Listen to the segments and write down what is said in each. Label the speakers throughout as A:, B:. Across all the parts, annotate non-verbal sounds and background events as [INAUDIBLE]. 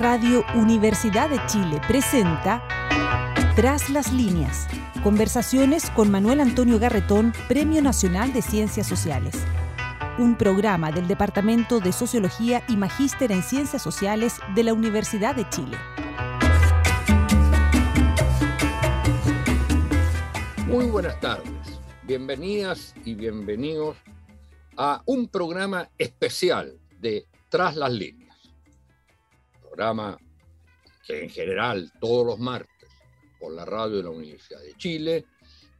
A: Radio Universidad de Chile presenta Tras las líneas. Conversaciones con Manuel Antonio Garretón, Premio Nacional de Ciencias Sociales. Un programa del Departamento de Sociología y Magíster en Ciencias Sociales de la Universidad de Chile.
B: Muy buenas tardes. Bienvenidas y bienvenidos a un programa especial de Tras las líneas. Programa que en general todos los martes por la radio de la Universidad de Chile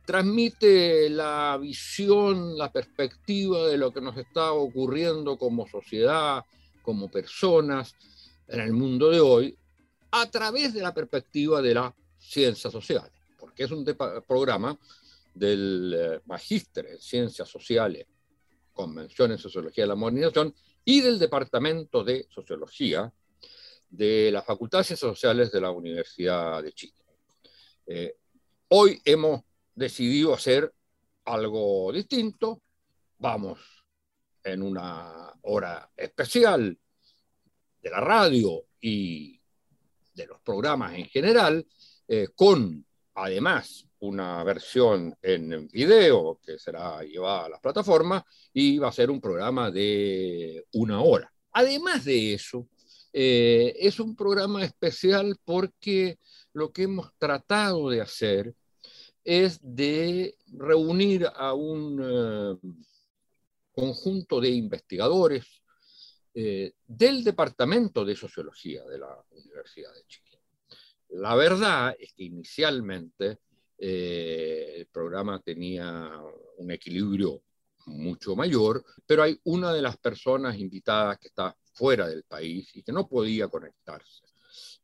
B: transmite la visión, la perspectiva de lo que nos está ocurriendo como sociedad, como personas en el mundo de hoy, a través de la perspectiva de las ciencias sociales, porque es un programa del eh, Magíster en Ciencias Sociales, Convención en Sociología de la Modernización, y del Departamento de Sociología de la Facultad de Ciencias Sociales de la Universidad de Chile. Eh, hoy hemos decidido hacer algo distinto. Vamos en una hora especial de la radio y de los programas en general, eh, con además una versión en video que será llevada a las plataformas y va a ser un programa de una hora. Además de eso, eh, es un programa especial porque lo que hemos tratado de hacer es de reunir a un eh, conjunto de investigadores eh, del Departamento de Sociología de la Universidad de Chile. La verdad es que inicialmente el programa tenía un equilibrio mucho mayor, pero hay una de las personas invitadas que está fuera del país y que no podía conectarse,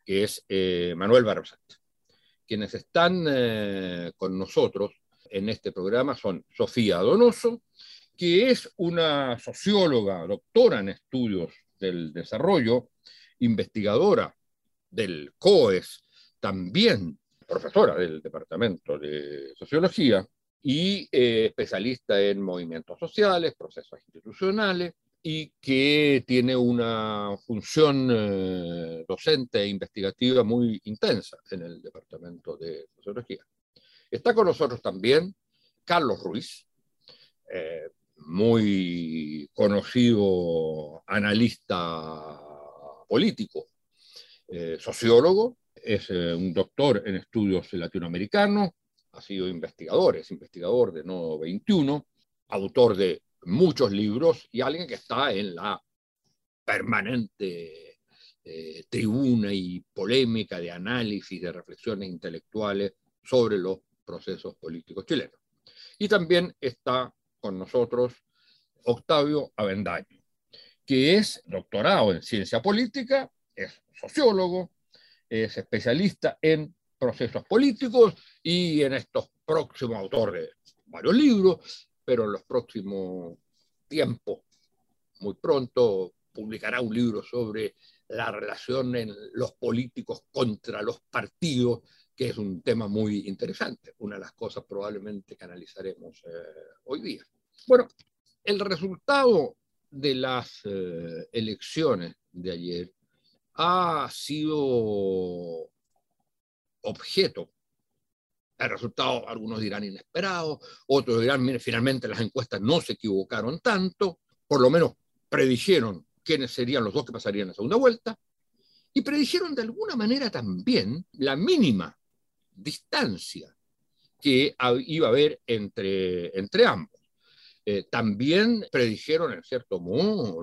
B: que es eh, Manuel Barbasat. Quienes están eh, con nosotros en este programa son Sofía Donoso, que es una socióloga, doctora en estudios del desarrollo, investigadora del COES, también profesora del Departamento de Sociología y eh, especialista en movimientos sociales, procesos institucionales, y que tiene una función eh, docente e investigativa muy intensa en el Departamento de Sociología. Está con nosotros también Carlos Ruiz, eh, muy conocido analista político, sociólogo, es eh, un doctor en estudios latinoamericanos, ha sido investigador, es investigador de Nodo 21, autor de muchos libros y alguien que está en la permanente eh, tribuna y polémica de análisis, de reflexiones intelectuales sobre los procesos políticos chilenos. Y también está con nosotros Octavio Avendaño, que es doctorado en ciencia política, es sociólogo, es especialista en procesos políticos y en estos próximos autor de varios libros, pero en los próximos tiempos, muy pronto, publicará un libro sobre la relación en los políticos contra los partidos, que es un tema muy interesante, una de las cosas probablemente que analizaremos eh, hoy día. Bueno, el resultado de las eh, elecciones de ayer ha sido objeto. El resultado, algunos dirán inesperado, otros dirán, finalmente las encuestas no se equivocaron tanto, por lo menos predijeron quiénes serían los dos que pasarían la segunda vuelta, y predijeron de alguna manera también la mínima distancia que iba a haber entre, entre ambos. Eh, también predijeron, en cierto modo,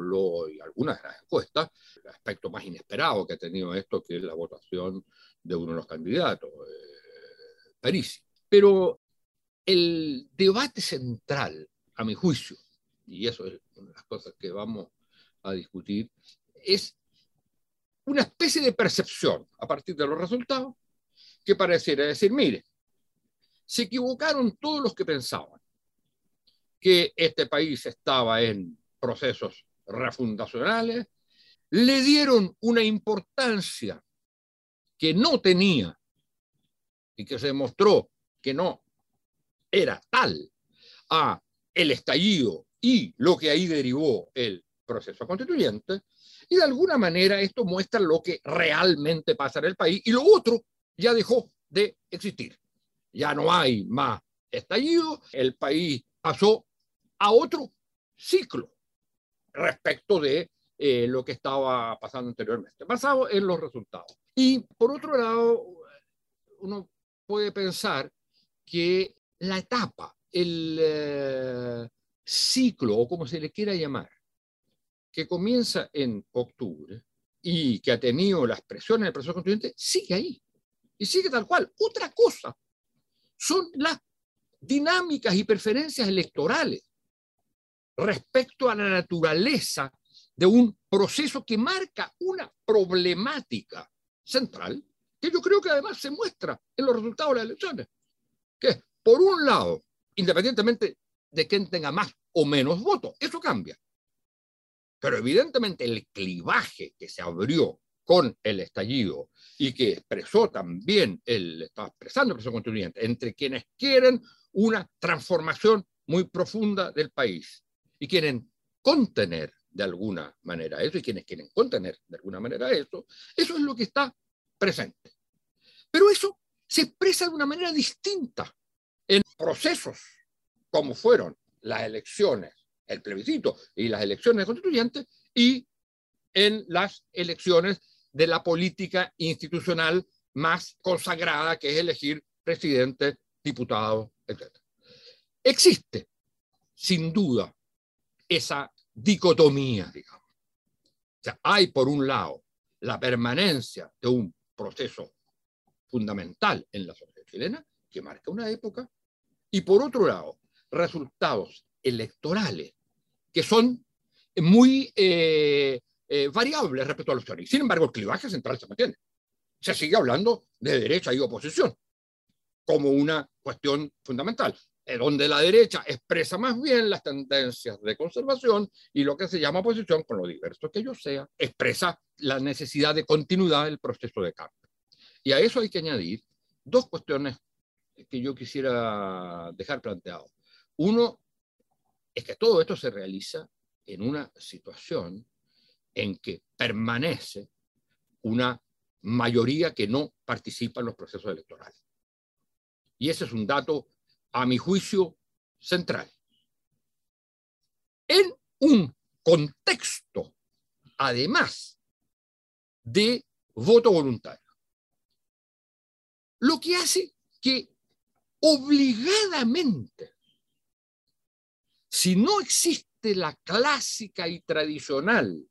B: algunas de las encuestas, el aspecto más inesperado que ha tenido esto, que es la votación de uno de los candidatos, eh, Pero el debate central, a mi juicio, y eso es una de las cosas que vamos a discutir, es una especie de percepción a partir de los resultados que pareciera decir, mire, se equivocaron todos los que pensaban que este país estaba en procesos refundacionales, le dieron una importancia que no tenía y que se demostró que no era tal. A el estallido y lo que ahí derivó el proceso constituyente, Y de alguna manera esto muestra lo que realmente pasa en el país. Y lo otro ya dejó de existir. Ya no hay más estallido, el país pasó a otro ciclo respecto de eh, lo que estaba pasando anteriormente, basado en los resultados. Y por otro lado, uno puede pensar que la etapa, el eh, ciclo, o como se le quiera llamar, que comienza en octubre y que ha tenido las presiones del proceso constituyente, sigue ahí. Y sigue tal cual. Otra cosa son las dinámicas y preferencias electorales respecto a la naturaleza de un proceso que marca una problemática central, que yo creo que además se muestra en los resultados de las elecciones, que por un lado, independientemente de quién tenga más o menos votos, eso cambia. Pero evidentemente el clivaje que se abrió con el estallido y que expresó también, el, estaba expresando el proceso constituyente, entre quienes quieren una transformación muy profunda del país y quieren contener de alguna manera eso y quienes quieren contener de alguna manera eso, eso es lo que está presente. Pero eso se expresa de una manera distinta en procesos como fueron las elecciones, el plebiscito y las elecciones constituyentes y en las elecciones de la política institucional más consagrada, que es elegir presidente, diputado, etc. Existe, sin duda, esa dicotomía, digamos. Hay por un lado la permanencia de un proceso fundamental en la sociedad chilena, que marca una época, y por otro lado, resultados electorales que son muy eh, eh, variables respecto a los teóricos. Sin embargo, el clivaje central se mantiene. Se sigue hablando de derecha y oposición como una cuestión fundamental, donde la derecha expresa más bien las tendencias de conservación y lo que se llama oposición, con lo diverso que yo sea, expresa la necesidad de continuidad del proceso de cambio. Y a eso hay que añadir dos cuestiones que yo quisiera dejar planteado. Uno es que todo esto se realiza en una situación en que permanece una mayoría que no participa en los procesos electorales. Y ese es un dato, a mi juicio, central. En un contexto, además, de voto voluntario. Lo que hace que obligadamente, si no existe la clásica y tradicional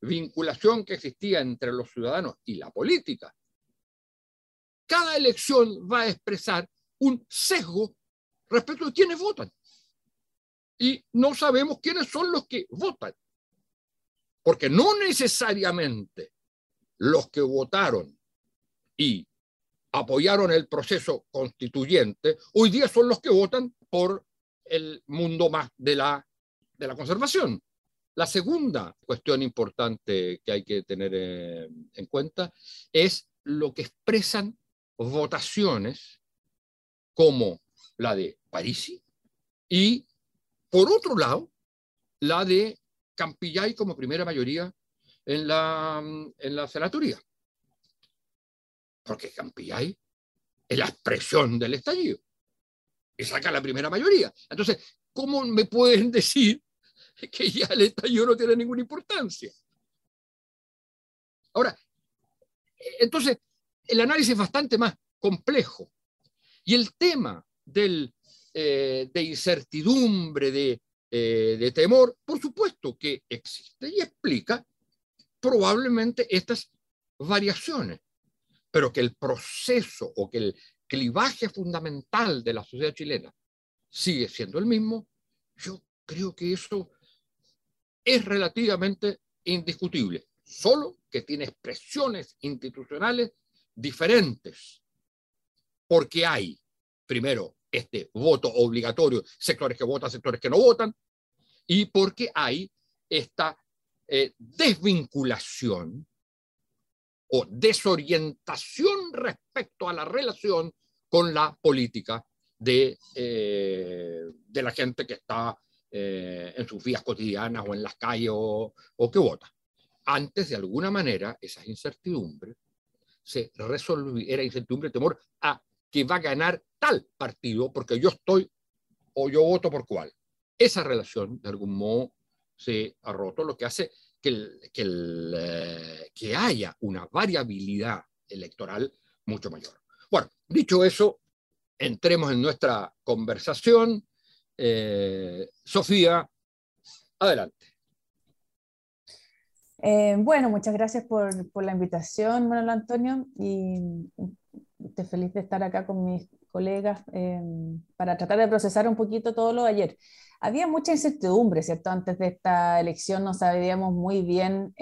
B: vinculación que existía entre los ciudadanos y la política, cada elección va a expresar un sesgo respecto de quienes votan. Y no sabemos quiénes son los que votan. Porque no necesariamente los que votaron y apoyaron el proceso constituyente, hoy día son los que votan por el mundo más de la, de la conservación. La segunda cuestión importante que hay que tener eh, en cuenta es lo que expresan votaciones como la de Parisi y, por otro lado, la de Campillay como primera mayoría en la, en la senatoría porque Campillay es la expresión del estallido y saca la primera mayoría. Entonces, ¿cómo me pueden decir que ya el estallido no tiene ninguna importancia? Ahora, entonces, el análisis es bastante más complejo. Y el tema del, eh, de incertidumbre, de, eh, de temor, por supuesto que existe y explica probablemente estas variaciones pero que el proceso o que el clivaje fundamental de la sociedad chilena sigue siendo el mismo, yo creo que eso es relativamente indiscutible, solo que tiene expresiones institucionales diferentes, porque hay, primero, este voto obligatorio, sectores que votan, sectores que no votan, y porque hay esta eh, desvinculación o desorientación respecto a la relación con la política de, eh, de la gente que está eh, en sus vías cotidianas o en las calles o, que vota. antes, de alguna manera, esas incertidumbres se resolvían, era incertidumbre, temor a que va a ganar tal partido porque yo estoy o yo voto por cuál. Esa relación, de algún modo, se ha roto, lo que hace que, eh, que haya una variabilidad electoral mucho mayor. Bueno, dicho eso, entremos en nuestra conversación. Eh, Sofía, adelante.
C: Eh, bueno, muchas gracias por, la invitación, Manuel Antonio, y estoy feliz de estar acá con mis colegas para tratar de procesar un poquito todo lo de ayer. Había mucha incertidumbre, ¿cierto? Antes de esta elección no sabíamos muy bien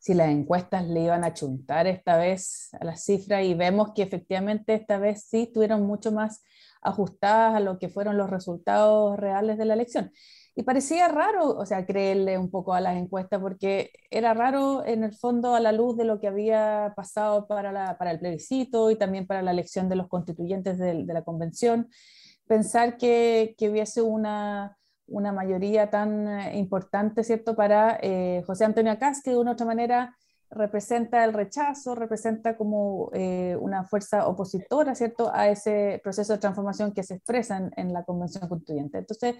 C: si las encuestas le iban a chuntar esta vez a las cifras y vemos que efectivamente esta vez sí estuvieron mucho más ajustadas a lo que fueron los resultados reales de la elección. Y parecía raro, o sea, creerle un poco a las encuestas, porque era raro en el fondo a la luz de lo que había pasado para, la, para el plebiscito y también para la elección de los constituyentes de, de la convención, pensar que, que hubiese una, una mayoría tan eh, importante, ¿cierto?, para eh, José Antonio Cas, que de una otra manera representa el rechazo, representa como eh, una fuerza opositora, ¿cierto?, a ese proceso de transformación que se expresa en, la Convención Constituyente. Entonces,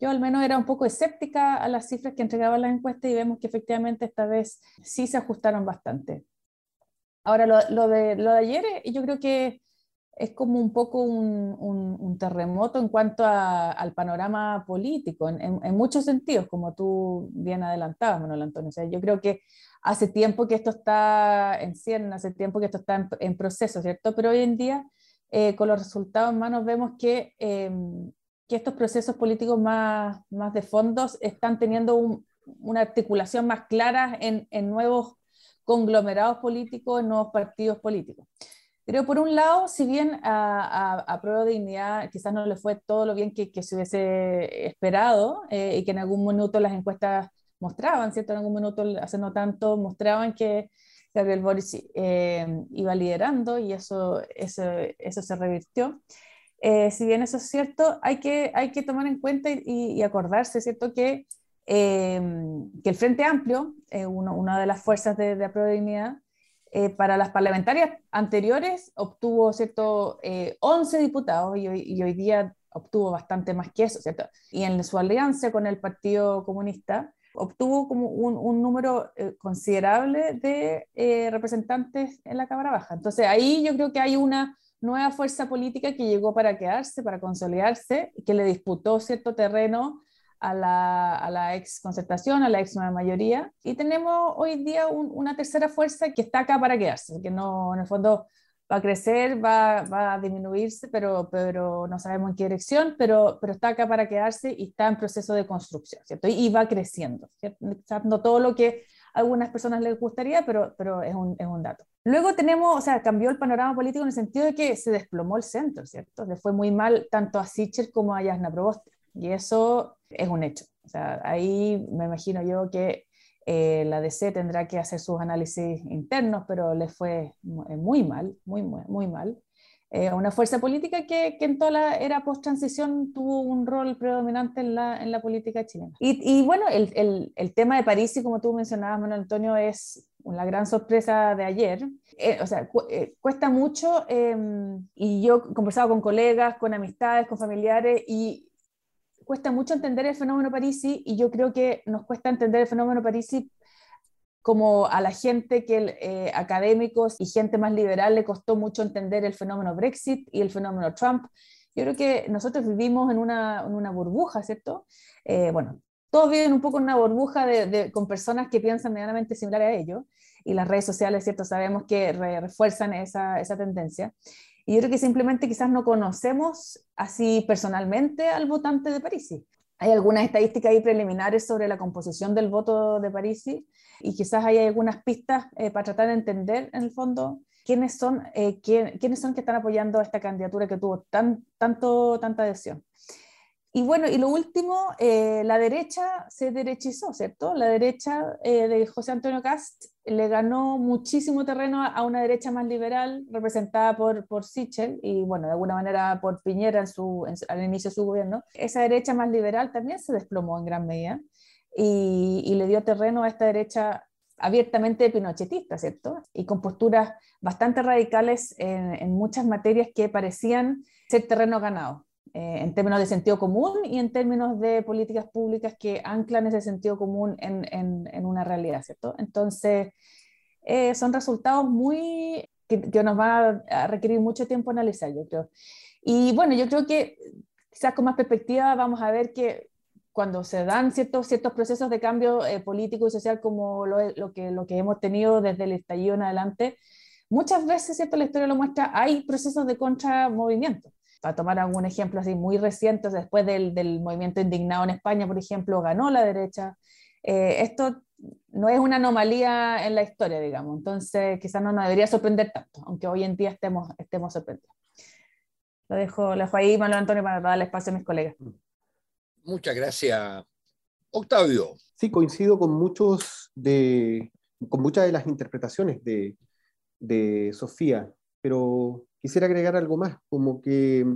C: yo al menos era un poco escéptica a las cifras que entregaba la encuesta y vemos que efectivamente esta vez sí se ajustaron bastante. Ahora, lo, lo de, lo de ayer, yo creo que es como un poco un, terremoto en cuanto al panorama político, en, muchos sentidos, como tú bien adelantabas, Manuel Antonio. O sea, yo creo que hace tiempo que esto está en cierre, hace tiempo que esto está en, proceso, ¿cierto? Pero hoy en día, eh, con los resultados en manos, vemos que, que estos procesos políticos más, de fondos están teniendo una articulación más clara en nuevos conglomerados políticos, en nuevos partidos políticos. Pero por un lado, si bien a, a, Prueba de Dignidad quizás no le fue todo lo bien que, que se hubiese esperado eh, y que en algún minuto las encuestas mostraban, ¿cierto? En algún minuto, hace no tanto, mostraban que Gabriel Boris eh, iba liderando y eso, eso, eso se revirtió. Eh, si bien eso es cierto, hay que, hay que tomar en cuenta y, y acordarse, ¿cierto? Que, que el Frente Amplio, uno, una de las fuerzas de, de Prueba de Dignidad, eh, para las parlamentarias anteriores obtuvo, ¿cierto?, 11 eh, diputados y hoy, día obtuvo bastante más que eso, ¿cierto? Y en su alianza con el Partido Comunista obtuvo como un, número eh, considerable de representantes en la Cámara Baja. Entonces ahí yo creo que hay una nueva fuerza política que llegó para quedarse, para consolidarse, que le disputó cierto terreno a la, a la ex concertación, a la ex nueva mayoría, y tenemos hoy día una tercera fuerza que está acá para quedarse, que no, en el fondo va a crecer, va, va, a disminuirse, pero, pero no sabemos en qué dirección, pero, pero está acá para quedarse y está en proceso de construcción, ¿cierto? Y, va creciendo, ¿cierto? No todo lo que a algunas personas les gustaría, pero, pero es, un, es un dato. Luego tenemos, o sea, cambió el panorama político en el sentido de que se desplomó el centro, ¿cierto? Le fue muy mal tanto a Sichel como a Yasna Proboste. Y eso es un hecho. O sea, ahí me imagino yo que eh, la DC tendrá que hacer sus análisis internos, pero le fue muy mal, muy, muy, muy mal. Eh, una fuerza política que, que, en toda la era post-transición tuvo un rol predominante en la, en la política chilena. Y, y bueno, el, el, el, tema de París, y como tú mencionabas, Manuel Antonio, es la gran sorpresa de ayer. Eh, o sea, cuesta mucho, em, y yo he conversado con colegas, con amistades, con familiares, y cuesta mucho entender el fenómeno Parisi y yo creo que nos cuesta entender el fenómeno Parisi como a la gente que eh, académicos y gente más liberal le costó mucho entender el fenómeno Brexit y el fenómeno Trump. Yo creo que nosotros vivimos en una, en una burbuja, ¿cierto? Eh, bueno, todos viven un poco en una burbuja de, con personas que piensan medianamente similar a ellos y las redes sociales, ¿cierto? Sabemos que refuerzan esa, esa tendencia. Y yo creo que simplemente quizás no conocemos así personalmente al votante de París. Hay algunas estadísticas ahí preliminares sobre la composición del voto de París y quizás hay algunas pistas eh, para tratar de entender en el fondo quiénes son, eh, quiénes son que están apoyando a esta candidatura que tuvo tan, tanto, tanta adhesión. Y bueno, y lo último, eh, la derecha se derechizó, ¿cierto? La derecha eh, de José Antonio Cast le ganó muchísimo terreno a una derecha más liberal, representada por, por Sichel y, bueno, de alguna manera por Piñera su, al inicio de su gobierno. Esa derecha más liberal también se desplomó en gran medida y, le dio terreno a esta derecha abiertamente pinochetistas, ¿cierto? Y con posturas bastante radicales en, muchas materias que parecían ser terreno ganado, eh, en términos de sentido común y en términos de políticas públicas que anclan ese sentido común en, en, una realidad, ¿cierto? Entonces, eh, son resultados muy que, que, nos van a requerir mucho tiempo analizar, yo creo. Y bueno, yo creo que quizás con más perspectiva vamos a ver que cuando se dan ciertos, ciertos procesos de cambio eh, político y social como lo, lo, que, lo que hemos tenido desde el estallido en adelante, muchas veces, ¿cierto? la historia lo muestra, hay procesos de contramovimiento. Para tomar algún ejemplo así muy reciente, después del, del movimiento indignado en España, por ejemplo, ganó la derecha. Eh, esto no es una anomalía en la historia, digamos, entonces quizás no nos debería sorprender tanto, aunque hoy en día estemos, estemos sorprendidos. Lo dejo, lo dejo ahí, Manuel Antonio, para darle espacio a mis colegas.
B: Muchas gracias. Octavio.
D: Sí, coincido con muchos de, con muchas de las interpretaciones de, de Sofía, pero quisiera agregar algo más, como que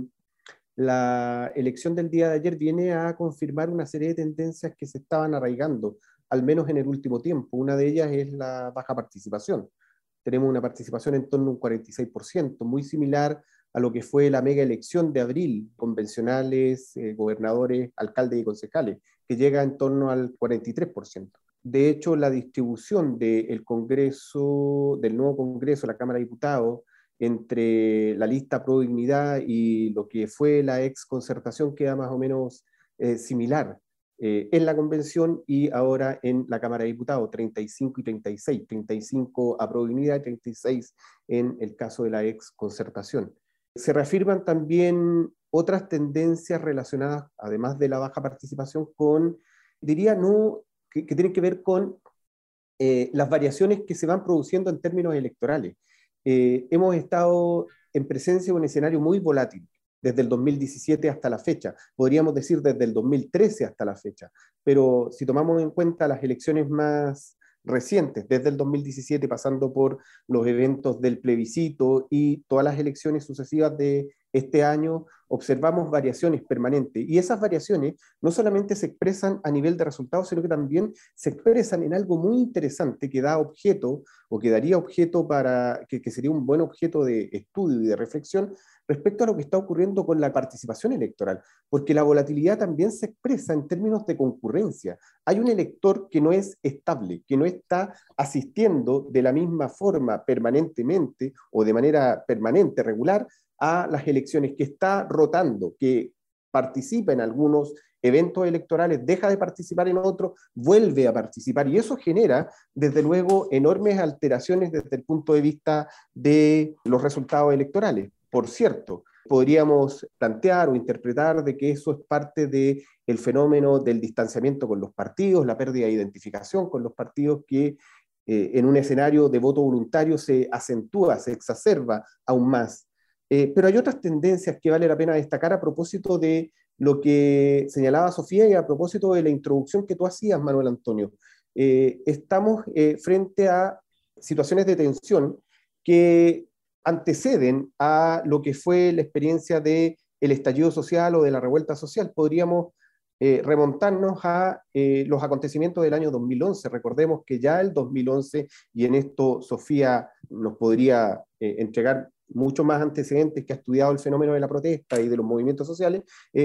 D: la elección del día de ayer viene a confirmar una serie de tendencias que se estaban arraigando, al menos en el último tiempo. Una de ellas es la baja participación. Tenemos una participación en torno a un 46%, muy similar a lo que fue la mega elección de abril, convencionales, eh, gobernadores, alcaldes y concejales, que llega en torno al 43%. De hecho, la distribución del Congreso, del nuevo Congreso, la Cámara de Diputados, entre la lista pro dignidad y lo que fue la ex concertación queda más o menos eh, similar eh, en la convención y ahora en la Cámara de Diputados, 35 y 36, 35 a pro y 36 en el caso de la ex concertación. Se reafirman también otras tendencias relacionadas, además de la baja participación, con, diría, no, que, tienen que ver con eh, las variaciones que se van produciendo en términos electorales. Eh, hemos estado en presencia de un escenario muy volátil desde el 2017 hasta la fecha, podríamos decir desde el 2013 hasta la fecha, pero si tomamos en cuenta las elecciones más recientes, desde el 2017 pasando por los eventos del plebiscito y todas las elecciones sucesivas de este año, observamos variaciones permanentes. Y esas variaciones no solamente se expresan a nivel de resultados, sino que también se expresan en algo muy interesante que da objeto o que daría objeto para, que, que sería un buen objeto de estudio y de reflexión respecto a lo que está ocurriendo con la participación electoral, porque la volatilidad también se expresa en términos de concurrencia. Hay un elector que no es estable, que no está asistiendo de la misma forma permanentemente o de manera permanente, regular, a las elecciones, que está rotando, que participa en algunos eventos electorales, deja de participar en otros, vuelve a participar. Y eso genera, desde luego, enormes alteraciones desde el punto de vista de los resultados electorales. Por cierto, podríamos plantear o interpretar de que eso es parte del el fenómeno del distanciamiento con los partidos, la pérdida de identificación con los partidos que eh, en un escenario de voto voluntario se acentúa, se exacerba aún más. Eh, pero hay otras tendencias que vale la pena destacar a propósito de lo que señalaba Sofía y a propósito de la introducción que tú hacías, Manuel Antonio. Eh, estamos frente a situaciones de tensión que anteceden a lo que fue la experiencia del el estallido social o de la revuelta social. Podríamos eh, remontarnos a eh, los acontecimientos del año 2011. Recordemos que ya el 2011, y en esto Sofía nos podría eh, entregar mucho más antecedentes que ha estudiado el fenómeno de la protesta y de los movimientos sociales,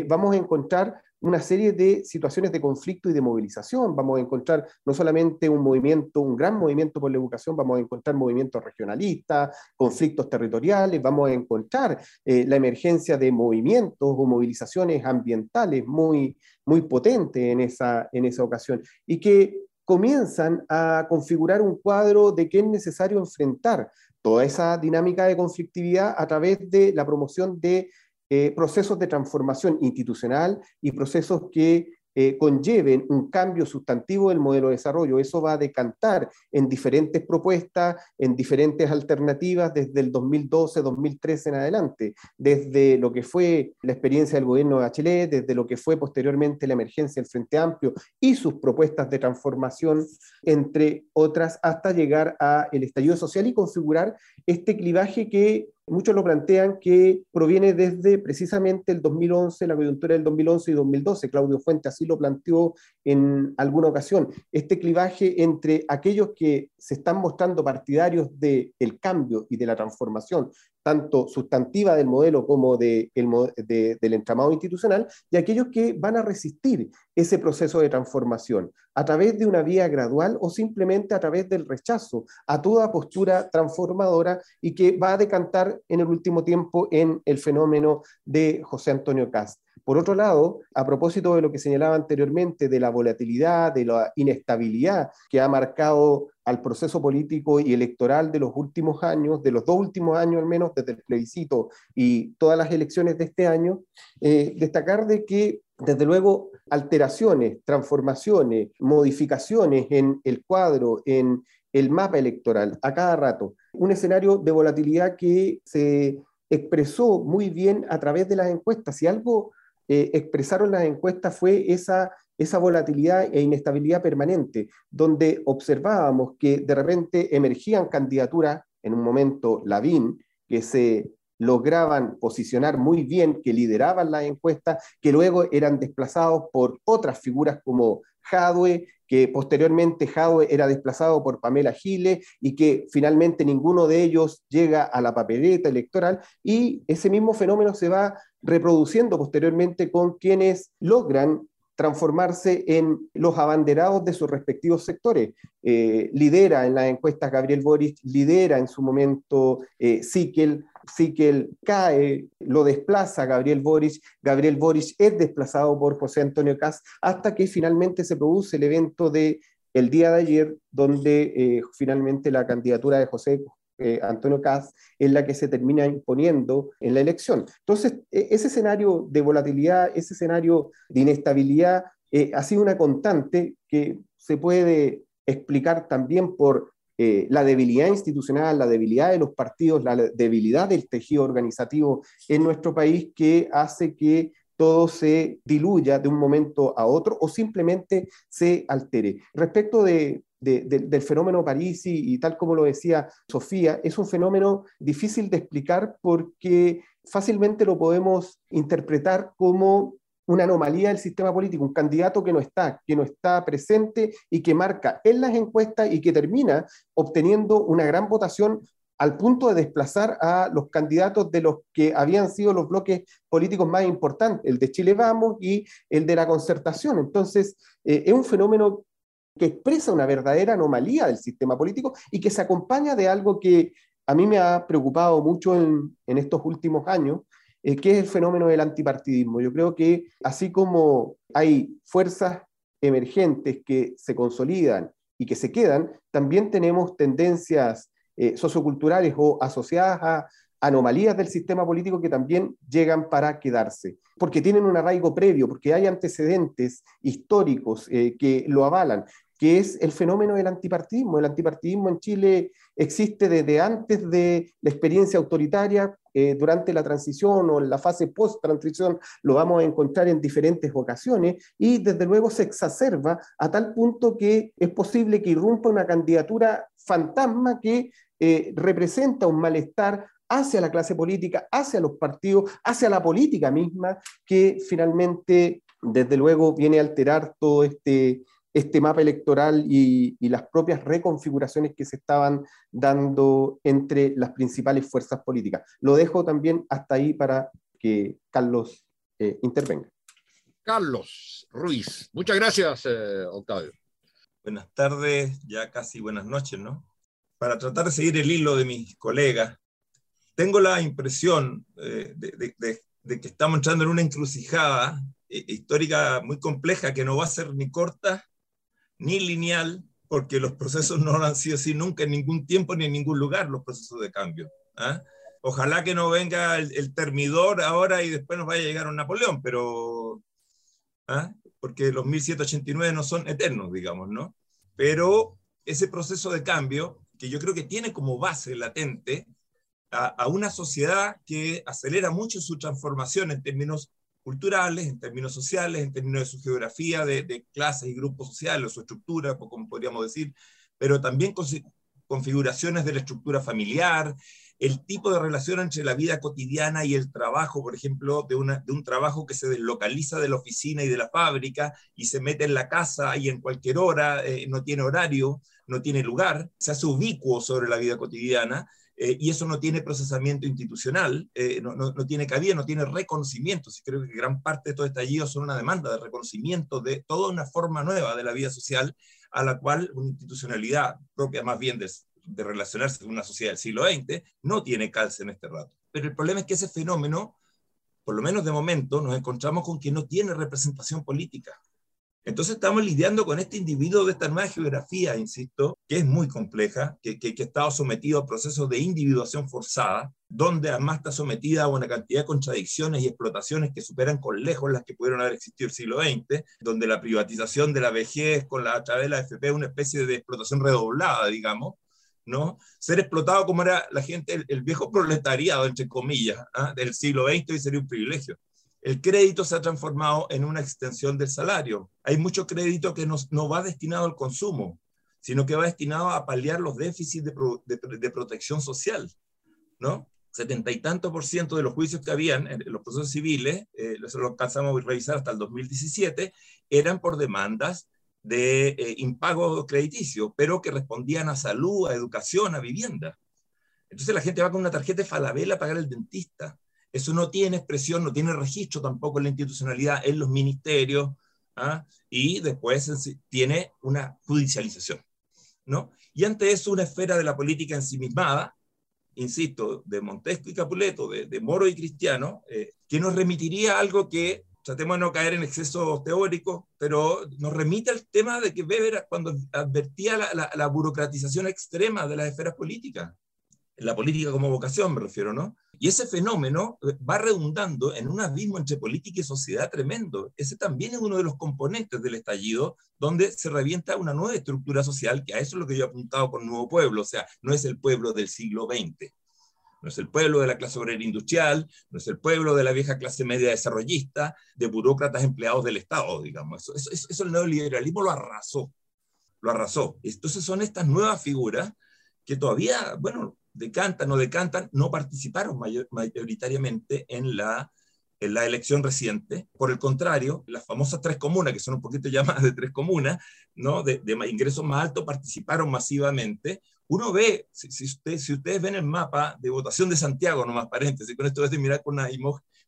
D: vamos a encontrar una serie de situaciones de conflicto y de movilización. Vamos a encontrar no solamente un movimiento, un gran movimiento por la educación, vamos a encontrar movimientos regionalistas, conflictos territoriales, vamos a encontrar eh, la emergencia de movimientos o movilizaciones ambientales muy, muy potentes en esa, en esa ocasión y que comienzan a configurar un cuadro de que es necesario enfrentar toda esa dinámica de conflictividad a través de la promoción de eh, procesos de transformación institucional y procesos que eh, conlleven un cambio sustantivo del modelo de desarrollo. Eso va a decantar en diferentes propuestas, en diferentes alternativas desde el 2012, 2013 en adelante, desde lo que fue la experiencia del gobierno de Bachelet, desde lo que fue posteriormente la emergencia del Frente Amplio y sus propuestas de transformación, entre otras, hasta llegar al estallido social y configurar este clivaje que muchos lo plantean que proviene desde precisamente el 2011, la coyuntura del 2011 y 2012. Claudio Fuente así lo planteó en alguna ocasión. Este clivaje entre aquellos que se están mostrando partidarios del cambio y de la transformación, tanto sustantiva del modelo como de, del entramado institucional, y aquellos que van a resistir ese proceso de transformación a través de una vía gradual o simplemente a través del rechazo a toda postura transformadora y que va a decantar en el último tiempo en el fenómeno de José Antonio Cast. Por otro lado, a propósito de lo que señalaba anteriormente de la volatilidad, de la inestabilidad que ha marcado al proceso político y electoral de los últimos años, de los dos últimos años al menos, desde el plebiscito y todas las elecciones de este año, eh, destacar de que, desde luego, alteraciones, transformaciones, modificaciones en el cuadro, en el mapa electoral, a cada rato. Un escenario de volatilidad que se expresó muy bien a través de las encuestas. Si algo eh, expresaron las encuestas fue esa esa volatilidad e inestabilidad permanente, donde observábamos que de repente emergían candidaturas, en un momento Lavín, que se lograban posicionar muy bien, que lideraban las encuestas, que luego eran desplazados por otras figuras como Jadwe, que posteriormente Jadwe era desplazado por Pamela Gile y que finalmente ninguno de ellos llega a la papeleta electoral y ese mismo fenómeno se va reproduciendo posteriormente con quienes logran transformarse en los abanderados de sus respectivos sectores. Eh, lidera en las encuestas Gabriel Boric, lidera en su momento eh, Sikel cae, lo desplaza Gabriel Boric, Gabriel Boric es desplazado por José Antonio Cas, hasta que finalmente se produce el evento de día de ayer, donde eh, finalmente la candidatura de José eh, Antonio Caz es la que se termina imponiendo en la elección. Entonces, e, ese escenario de volatilidad, ese escenario de inestabilidad eh, ha sido una constante que se puede explicar también por eh, la debilidad institucional, la debilidad de los partidos, la debilidad del tejido organizativo en nuestro país que hace que todo se diluya de un momento a otro o simplemente se altere. Respecto de, del fenómeno Parisi y tal como lo decía Sofía, es un fenómeno difícil de explicar porque fácilmente lo podemos interpretar como una anomalía del sistema político, un candidato que no está, que no está presente y que marca en las encuestas y que termina obteniendo una gran votación al punto de desplazar a los candidatos de los que habían sido los bloques políticos más importantes, el de Chile Vamos y el de la concertación. Entonces, eh, es un fenómeno que expresa una verdadera anomalía del sistema político y que se acompaña de algo que a mí me ha preocupado mucho en, estos últimos años, eh, que es el fenómeno del antipartidismo. Yo creo que así como hay fuerzas emergentes que se consolidan y que se quedan, también tenemos tendencias eh, socioculturales o asociadas a anomalías del sistema político que también llegan para quedarse, porque tienen un arraigo previo, porque hay antecedentes históricos eh, que lo avalan que es el fenómeno del antipartidismo. El antipartidismo en Chile existe desde antes de la experiencia autoritaria, eh, durante la transición o en la fase post-transición, lo vamos a encontrar en diferentes ocasiones y desde luego se exacerba a tal punto que es posible que irrumpa una candidatura fantasma que eh, representa un malestar hacia la clase política, hacia los partidos, hacia la política misma, que finalmente, desde luego, viene a alterar todo este, este mapa electoral y, las propias reconfiguraciones que se estaban dando entre las principales fuerzas políticas. Lo dejo también hasta ahí para que Carlos eh, intervenga.
B: Carlos Ruiz, muchas gracias, eh, Octavio.
E: Buenas tardes, ya casi buenas noches, ¿no? Para tratar de seguir el hilo de mis colegas, tengo la impresión eh, de, que estamos entrando en una encrucijada histórica muy compleja que no va a ser ni corta ni lineal, porque los procesos no han sido así nunca en ningún tiempo ni en ningún lugar, los procesos de cambio. ¿ah? Ojalá que no venga el, termidor ahora y después nos vaya a llegar un Napoleón, pero... ¿ah? Porque los 1789 no son eternos, digamos, ¿no? Pero ese proceso de cambio, que yo creo que tiene como base latente a una sociedad que acelera mucho su transformación en términos culturales, en términos sociales, en términos de su geografía, de, clases y grupos sociales, su estructura, como podríamos decir, pero también con configuraciones de la estructura familiar, el tipo de relación entre la vida cotidiana y el trabajo, por ejemplo, de, una, de un trabajo que se deslocaliza de la oficina y de la fábrica y se mete en la casa y en cualquier hora, eh, no tiene horario, no tiene lugar, se hace ubicuo sobre la vida cotidiana eh, y eso no tiene procesamiento institucional, eh, no, no, no, tiene cabida, no tiene reconocimiento. Sí, creo que gran parte de todo este estallido son una demanda de reconocimiento de toda una forma nueva de la vida social a la cual una institucionalidad propia más bien de, de relacionarse con una sociedad del siglo XX no tiene calce en este rato. Pero el problema es que ese fenómeno, por lo menos de momento, nos encontramos con que no tiene representación política. Entonces estamos lidiando con este individuo de esta nueva geografía, insisto, que es muy compleja, que, que, que ha estado sometido a procesos de individuación forzada, donde además está sometida a una cantidad de contradicciones y explotaciones que superan con lejos las que pudieron haber existido el siglo XX, donde la privatización de la vejez con la, a través de la AFP es una especie de explotación redoblada, digamos, ¿no? Ser explotado como era la gente, el, el viejo proletariado, entre comillas, ¿ah? del siglo XX hoy sería un privilegio el crédito se ha transformado en una extensión del salario. Hay mucho crédito que no, no va destinado al consumo, sino que va destinado a paliar los déficits de, pro, de, de protección social, ¿no? Setenta y tanto por ciento de los juicios que habían en los procesos civiles, eh, eso lo alcanzamos a revisar hasta el 2017, eran por demandas de eh, impago crediticio, pero que respondían a salud, a educación, a vivienda. Entonces la gente va con una tarjeta de Falabella a pagar el dentista, eso no tiene expresión, no tiene registro tampoco en la institucionalidad, en los ministerios, ¿ah? y después tiene una judicialización. ¿no? Y ante eso, una esfera de la política ensimismada, insisto, de Montesco y Capuleto, de, de Moro y Cristiano, eh, que nos remitiría a algo que, tratemos de no caer en excesos teóricos, pero nos remite al tema de que Weber, cuando advertía la, la, la burocratización extrema de las esferas políticas, la política como vocación me refiero, ¿no? Y ese fenómeno eh, va redundando en un abismo entre política y sociedad tremendo. Ese también es uno de los componentes del estallido, donde se revienta una nueva estructura social, que a eso es lo que yo he apuntado con Nuevo Pueblo, o sea, no es el pueblo del siglo XX, no es el pueblo de la clase obrera industrial, no es el pueblo de la vieja clase media desarrollista, de burócratas empleados del Estado, digamos. Eso, eso, eso el neoliberalismo lo arrasó, lo arrasó. Entonces son estas nuevas figuras que todavía, bueno, decantan o decantan, no participaron mayor, mayoritariamente en la, en la elección reciente. Por el contrario, las famosas tres comunas, que son un poquito llamadas [LAUGHS] de tres comunas, ¿no? de, de ingresos más altos, participaron masivamente. Uno ve, si, si, usted, si ustedes ven el mapa de votación de Santiago, nomás paréntesis, con esto es de mirar con una,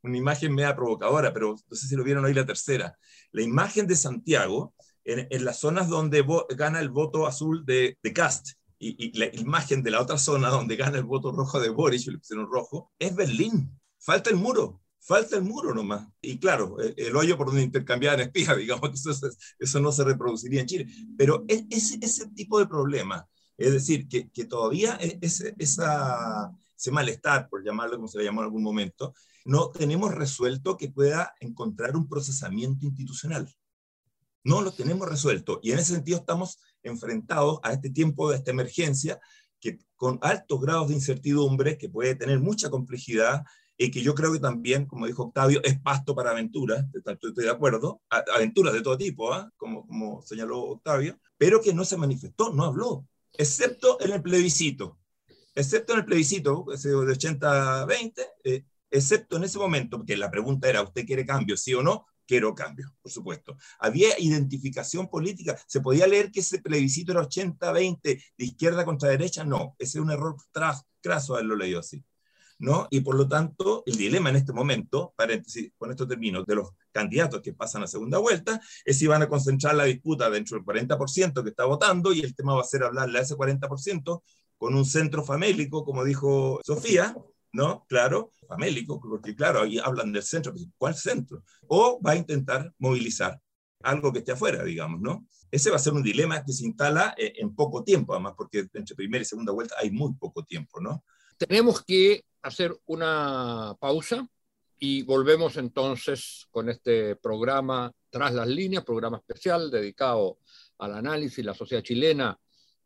E: una imagen media provocadora, pero no sé si lo vieron hoy la tercera. La imagen de Santiago, en, en las zonas donde gana el voto azul de, de Cast, y, y, la imagen de la otra zona donde gana el voto rojo de Boris, le pusieron rojo, es Berlín. Falta el muro, falta el muro nomás. Y claro, el, el hoyo por donde intercambiaban espías, [LAUGHS] digamos que eso, eso, no se reproduciría en Chile. Pero es, es ese tipo de problema, es decir, que, que todavía ese, esa, ese malestar, por llamarlo como se le llamó en algún momento, no tenemos resuelto que pueda encontrar un procesamiento institucional. No lo tenemos resuelto. Y en ese sentido estamos enfrentados a este tiempo de esta emergencia que con altos grados de incertidumbre, que puede tener mucha complejidad y que yo creo que también, como dijo Octavio, es pasto para aventuras, estoy de acuerdo, aventuras de todo tipo, ¿eh? como, como señaló Octavio, pero que no se manifestó, no habló, excepto en el plebiscito, excepto en el plebiscito, de 80-20, eh, excepto en ese momento, porque la pregunta era, ¿usted quiere cambio, sí o no? Quiero cambio, por supuesto. Había identificación política. ¿Se podía leer que ese plebiscito era 80-20 de izquierda contra derecha? No, ese es un error craso haberlo leído así. ¿no? Y por lo tanto, el dilema en este momento, paréntesis, con esto termino, de los candidatos que pasan a segunda vuelta, es si van a concentrar la disputa dentro del 40% que está votando y el tema va a ser hablarle a ese 40% con un centro famélico, como dijo Sofía, ¿no? Claro, famélico, porque claro, ahí hablan del centro, ¿cuál centro? O va a intentar movilizar algo que esté afuera, digamos, ¿no? Ese va a ser un dilema que se instala eh, en poco tiempo, además, porque entre primera y segunda vuelta hay muy poco tiempo, ¿no?
B: Tenemos que hacer una pausa y volvemos entonces con este programa Tras las líneas, programa especial dedicado al análisis de la sociedad chilena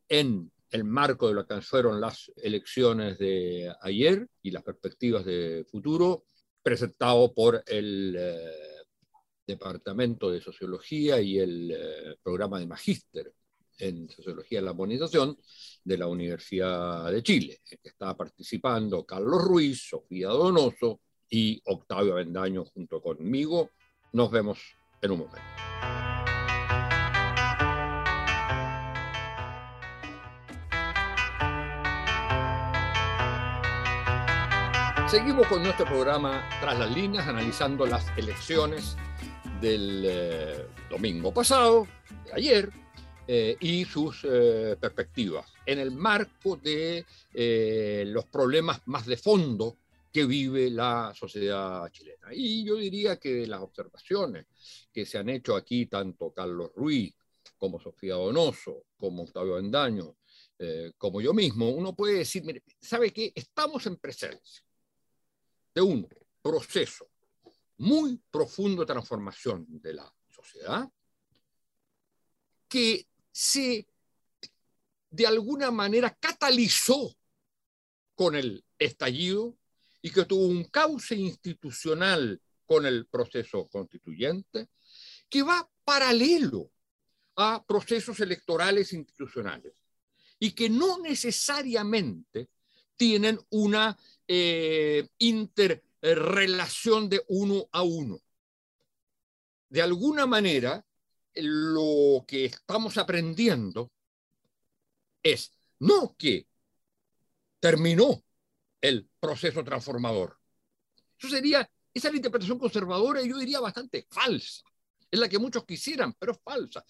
B: en el marco de lo que fueron las elecciones de ayer y las perspectivas de futuro, presentado por el eh, Departamento de Sociología y el eh, programa de Magíster en Sociología de la Modernización de la Universidad de Chile, en que está participando Carlos Ruiz, Sofía Donoso y Octavio Avendaño junto conmigo. Nos vemos en un momento. Seguimos con nuestro programa Tras las líneas, analizando las elecciones del eh, domingo pasado, de ayer, eh, y sus eh, perspectivas en el marco de los problemas más de fondo que vive la sociedad chilena. Y yo diría que de las observaciones que se han hecho aquí, tanto Carlos Ruiz como Sofía Donoso, como Octavio Endaño, como yo mismo, uno puede decir, mire, ¿sabe qué? Estamos en presencia de un proceso muy profundo de transformación de la sociedad que se de alguna manera catalizó con el estallido y que tuvo un cauce institucional con el proceso constituyente que va paralelo a procesos electorales institucionales y que no necesariamente tienen una eh, interrelación de uno a uno. De alguna manera, lo que estamos aprendiendo es no que terminó el proceso transformador. Eso sería, esa es la interpretación conservadora yo diría bastante falsa. Es la que muchos quisieran, pero es falsa.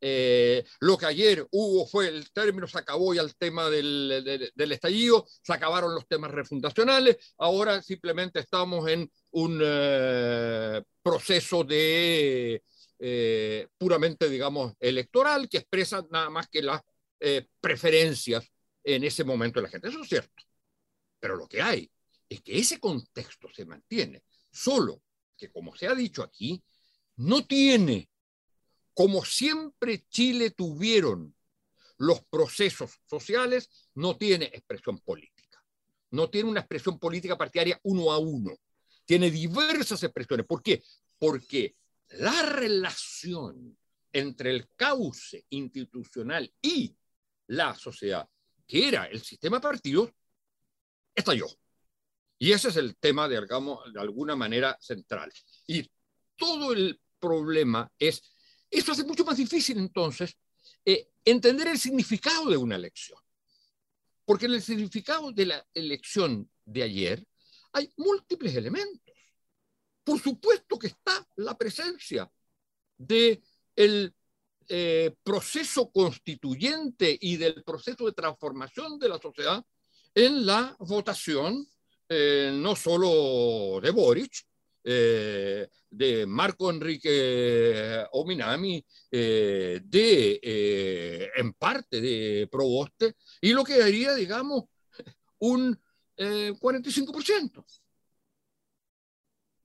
B: Eh, lo que ayer hubo fue el término, se acabó ya el tema del, del, estallido, se acabaron los temas refundacionales, ahora simplemente estamos en un eh, proceso de eh, puramente, digamos, electoral que expresa nada más que las preferencias en ese momento de la gente. Eso es cierto. Pero lo que hay es que ese contexto se mantiene, solo que, como se ha dicho aquí, no tiene como siempre Chile tuvieron los procesos sociales, no tiene expresión política. No tiene una expresión política partidaria uno a uno. Tiene diversas expresiones. ¿Por qué? Porque la relación entre el cauce institucional y la sociedad, que era el sistema de partidos, estalló. Y ese es el tema, de, digamos, de alguna manera central. Y todo el problema es eso hace mucho más difícil entonces eh, entender el significado de una elección. Porque en el significado de la elección de ayer hay múltiples elementos. Por supuesto que está la presencia del de eh, proceso constituyente y del proceso de transformación de la sociedad en la votación eh, no solo de Boric, eh, de Marco Enrique Ominami, eh, de, eh, en parte de Proboste, y lo que daría, digamos, un 45%.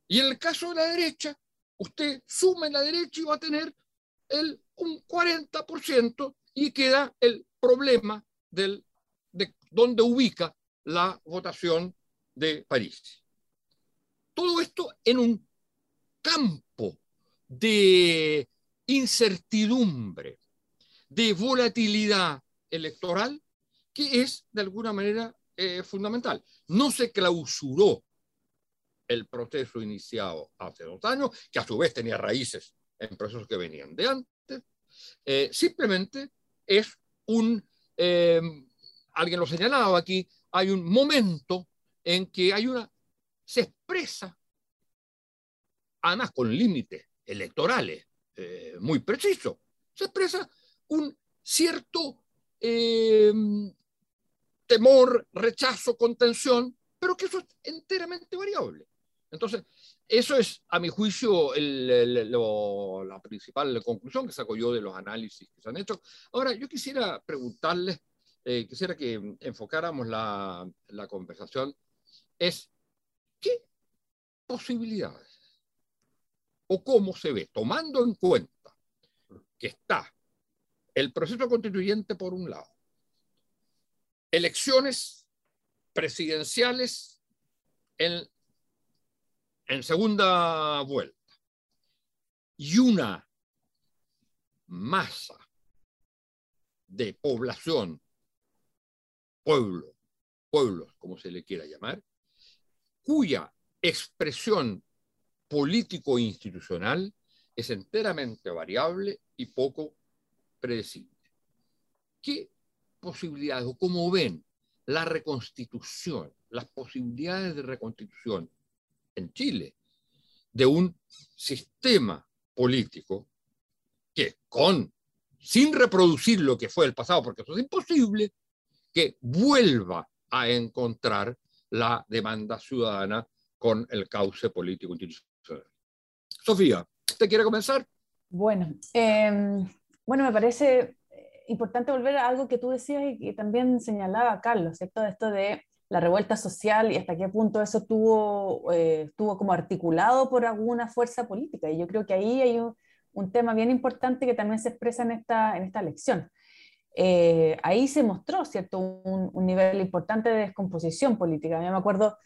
B: Y en el caso de la derecha, usted suma en la derecha y va a tener el, un 40% y queda el problema del, de dónde ubica la votación de París. Todo esto en un campo de incertidumbre, de volatilidad electoral, que es de alguna manera eh, fundamental. No se clausuró el proceso iniciado hace dos años, que a su vez tenía raíces en procesos que venían de antes. Eh, simplemente es un, eh, alguien lo señalaba aquí, hay un momento en que hay una se expresa, además con límites electorales eh, muy precisos, se expresa un cierto eh, temor, rechazo, contención, pero que eso es enteramente variable. Entonces, eso es, a mi juicio, la principal conclusión que saco yo de los análisis que se han hecho. Ahora, yo quisiera preguntarles, eh, quisiera que enfocáramos la, la conversación, es ¿Qué posibilidades o cómo se ve, tomando en cuenta que está el proceso constituyente por un lado, elecciones presidenciales en, en segunda vuelta y una masa de población, pueblo, pueblos, como se le quiera llamar, cuya expresión político-institucional es enteramente variable y poco predecible. ¿Qué posibilidades o cómo ven la reconstitución, las posibilidades de reconstitución en Chile de un sistema político que con, sin reproducir lo que fue el pasado, porque eso es imposible, que vuelva a encontrar la demanda ciudadana con el cauce político institucional. Sofía, ¿usted quiere comenzar?
C: Bueno, em, bueno, me parece importante volver a algo que tú decías y que también señalaba Carlos, ¿cierto? Esto de la revuelta social y hasta qué punto eso tuvo, eh, como articulado por alguna fuerza política. Y yo creo que ahí hay un, un tema bien importante que también se expresa en esta, en esta lección. Eh, ahí se mostró, ¿cierto?, un, nivel importante de descomposición política. Yo me acuerdo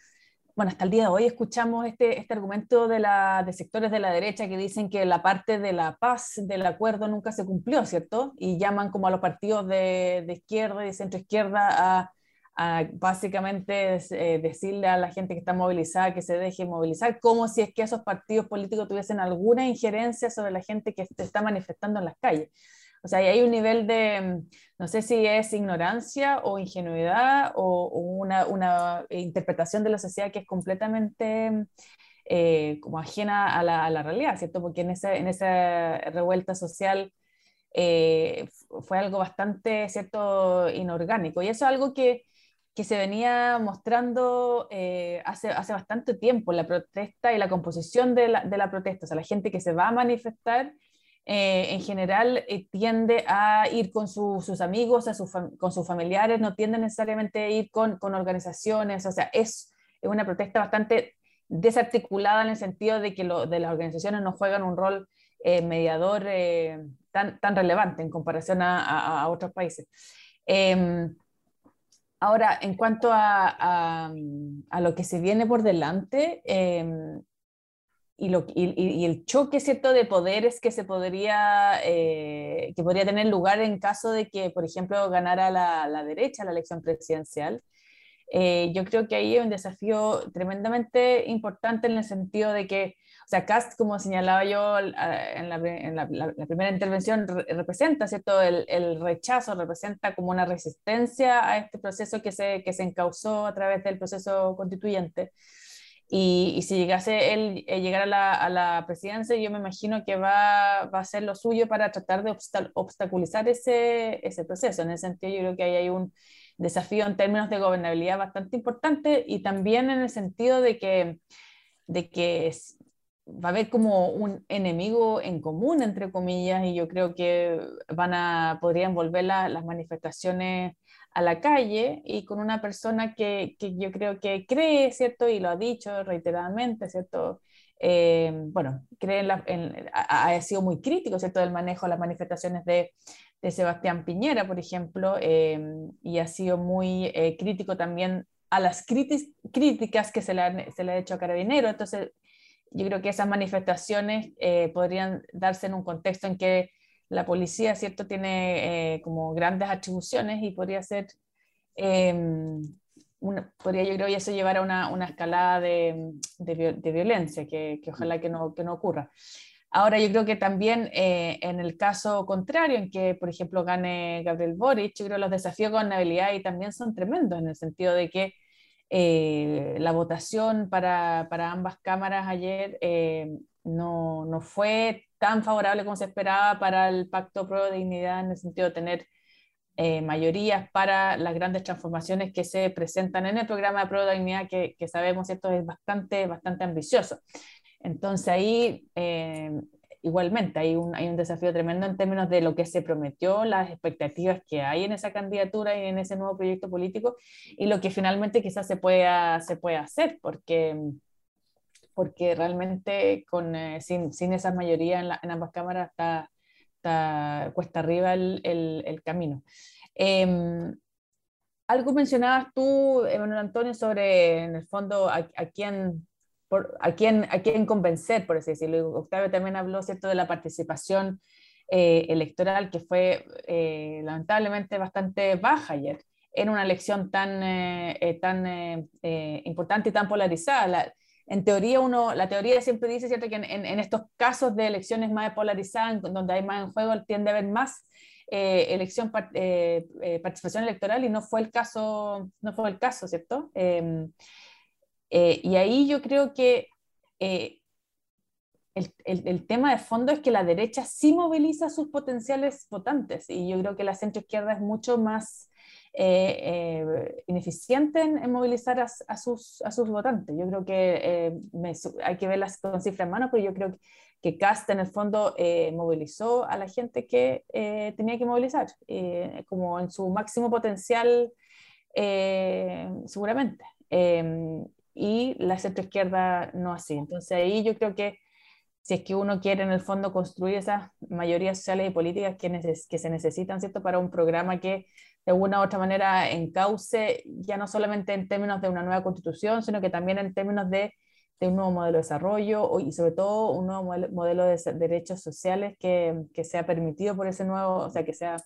C: bueno, hasta el día de hoy escuchamos este, este argumento de, sectores de la derecha que dicen que la parte de la paz del acuerdo nunca se cumplió, ¿cierto? Y llaman como a los partidos de, izquierda y de centro izquierda a, básicamente eh, decirle a la gente que está movilizada que se deje movilizar, como si es que esos partidos políticos tuviesen alguna injerencia sobre la gente que está manifestando en las calles. O sea, hay un nivel de, mm, no sé si es ignorancia o ingenuidad o, una, una, interpretación de la sociedad que es completamente mm, eh, como ajena a la, realidad, ¿cierto? Porque en esa, en esa revuelta social eh, fue algo bastante, ¿cierto?, inorgánico. Y eso es algo que, que se venía mostrando eh, hace, hace bastante tiempo, la protesta y la composición de la, de la protesta, o sea, la gente que se va a manifestar eh, en general eh, tiende a ir con sus amigos, con sus familiares, no tiende necesariamente a ir con, organizaciones, o sea, es, una protesta bastante desarticulada en el sentido de que las organizaciones no juegan un rol eh, mediador tan, tan relevante en comparación a, otros países. Em, ahora, en cuanto a, a, lo que se viene por delante, em, y, lo, y, el choque cierto de poderes que se podría eh, que podría tener lugar en caso de que por ejemplo ganara la, la derecha la elección presidencial eh, yo creo que ahí un desafío tremendamente importante en el sentido de que o sea Cast como señalaba yo en la, en la, la primera intervención representa cierto el, el, rechazo representa como una resistencia a este proceso que se que se encausó a través del proceso constituyente y, si llegase él eh, llegar a la, a la, presidencia, yo me imagino que va, va, a hacer lo suyo para tratar de obstaculizar ese, ese proceso. En ese sentido, yo creo que ahí hay un desafío en términos de gobernabilidad bastante importante y también en el sentido de que, de que va a haber como un enemigo en común, entre comillas, y yo creo que van a, podrían volver las manifestaciones a la calle y con una persona que, que, yo creo que cree, ¿cierto? Y lo ha dicho reiteradamente, ¿cierto? Eh, bueno, cree en en, ha, sido muy crítico, ¿cierto? Del manejo de las manifestaciones de, de Sebastián Piñera, por ejemplo, eh, y ha sido muy eh, crítico también a las críticas que se le, han, se le ha hecho a Carabinero. Entonces, yo creo que esas manifestaciones podrían darse en un contexto en que la policía, ¿cierto?, tiene eh, como grandes atribuciones y podría ser, em, una, podría yo creo, eso llevar a una, una escalada de, de, violencia, que, que, ojalá que no, que no ocurra. Ahora, yo creo que también eh, en el caso contrario, en que, por ejemplo, gane Gabriel Boric, yo creo que los desafíos con gobernabilidad ahí también son tremendos, en el sentido de que eh, la votación para, para, ambas cámaras ayer no, no, fue tan favorable como se esperaba para el Pacto Pro Dignidad en el sentido de tener eh, mayorías para las grandes transformaciones que se presentan en el programa de Pro Dignidad, que, que sabemos esto es bastante, bastante ambicioso. Entonces ahí eh, igualmente hay un, hay un desafío tremendo en términos de lo que se prometió, las expectativas que hay en esa candidatura y en ese nuevo proyecto político y lo que finalmente quizás se pueda, se pueda hacer, porque porque realmente con, eh, sin, sin, esa mayoría en, en ambas cámaras está, está, cuesta arriba el, el, el camino. Eh, algo mencionabas tú, Emanuel Antonio, sobre en el fondo a, a quién por, a, quién, a quién convencer, por así decirlo. Octavio también habló ¿cierto? de la participación electoral que fue lamentablemente bastante baja ayer en una elección tan, tan importante y tan polarizada. En teoría, uno, la teoría siempre dice ¿cierto? que en, estos casos de elecciones más polarizadas, donde hay más en juego, tiende a haber más eh, elección, eh, eh, participación electoral y no fue el caso, no fue el caso, ¿cierto? Em, y ahí yo creo que el, el, el, tema de fondo es que la derecha sí moviliza sus potenciales votantes y yo creo que la centroizquierda es mucho más ineficiente en, movilizar a, a, sus, a sus votantes. Yo creo que hay que verlas con cifras en mano, pero yo creo que que Cast en el fondo eh, movilizó a la gente que eh, tenía que movilizar, eh, como en su máximo potencial, seguramente. Em, y la centroizquierda no así. Entonces ahí yo creo que si es que uno quiere en el fondo construir esas mayorías sociales y políticas que, que se necesitan, ¿cierto? Para un programa que de una u otra manera encauce, ya no solamente en términos de una nueva constitución, sino que también en términos de de un nuevo modelo de desarrollo y sobre todo un nuevo modelo de derechos sociales que, que sea permitido por ese nuevo, o sea, que sea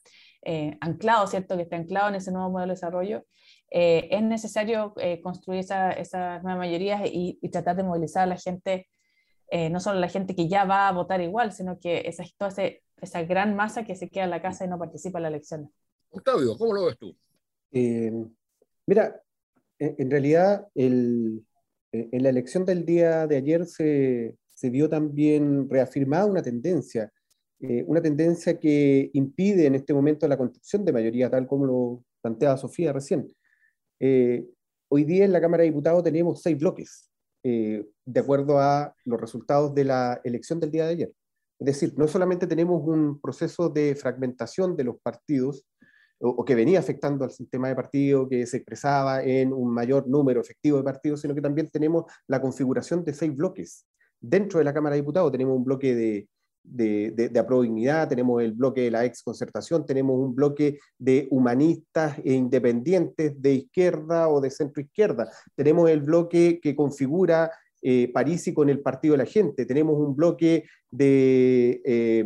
C: eh, anclado, ¿cierto? Que esté anclado en ese nuevo modelo de desarrollo. Eh, es necesario eh, construir esas esa nuevas mayorías y, y, tratar de movilizar a la gente, no solo la gente que ya va a votar igual, sino que esa, toda esa gran masa que se queda en la casa y no participa en las elecciones.
B: Octavio, ¿cómo lo ves tú?
D: mira, en realidad el, eh, en la elección del día de ayer se, se vio también reafirmada una tendencia, eh, una tendencia que impide en este momento la construcción de mayoría, tal como lo planteaba Sofía recién. Eh, hoy día en la Cámara de Diputados tenemos seis bloques, de acuerdo a los resultados de la elección del día de ayer. Es decir, no solamente tenemos un proceso de fragmentación de los partidos, o, que venía afectando al sistema de partido, que se expresaba en un mayor número efectivo de partidos, sino que también tenemos la configuración de seis bloques. Dentro de la Cámara de Diputados tenemos un bloque de, de, de, tenemos el bloque de la ex concertación, tenemos un bloque de humanistas e independientes de izquierda o de centro izquierda, tenemos el bloque que configura eh, Parisi con el Partido de la Gente, tenemos un bloque de, eh,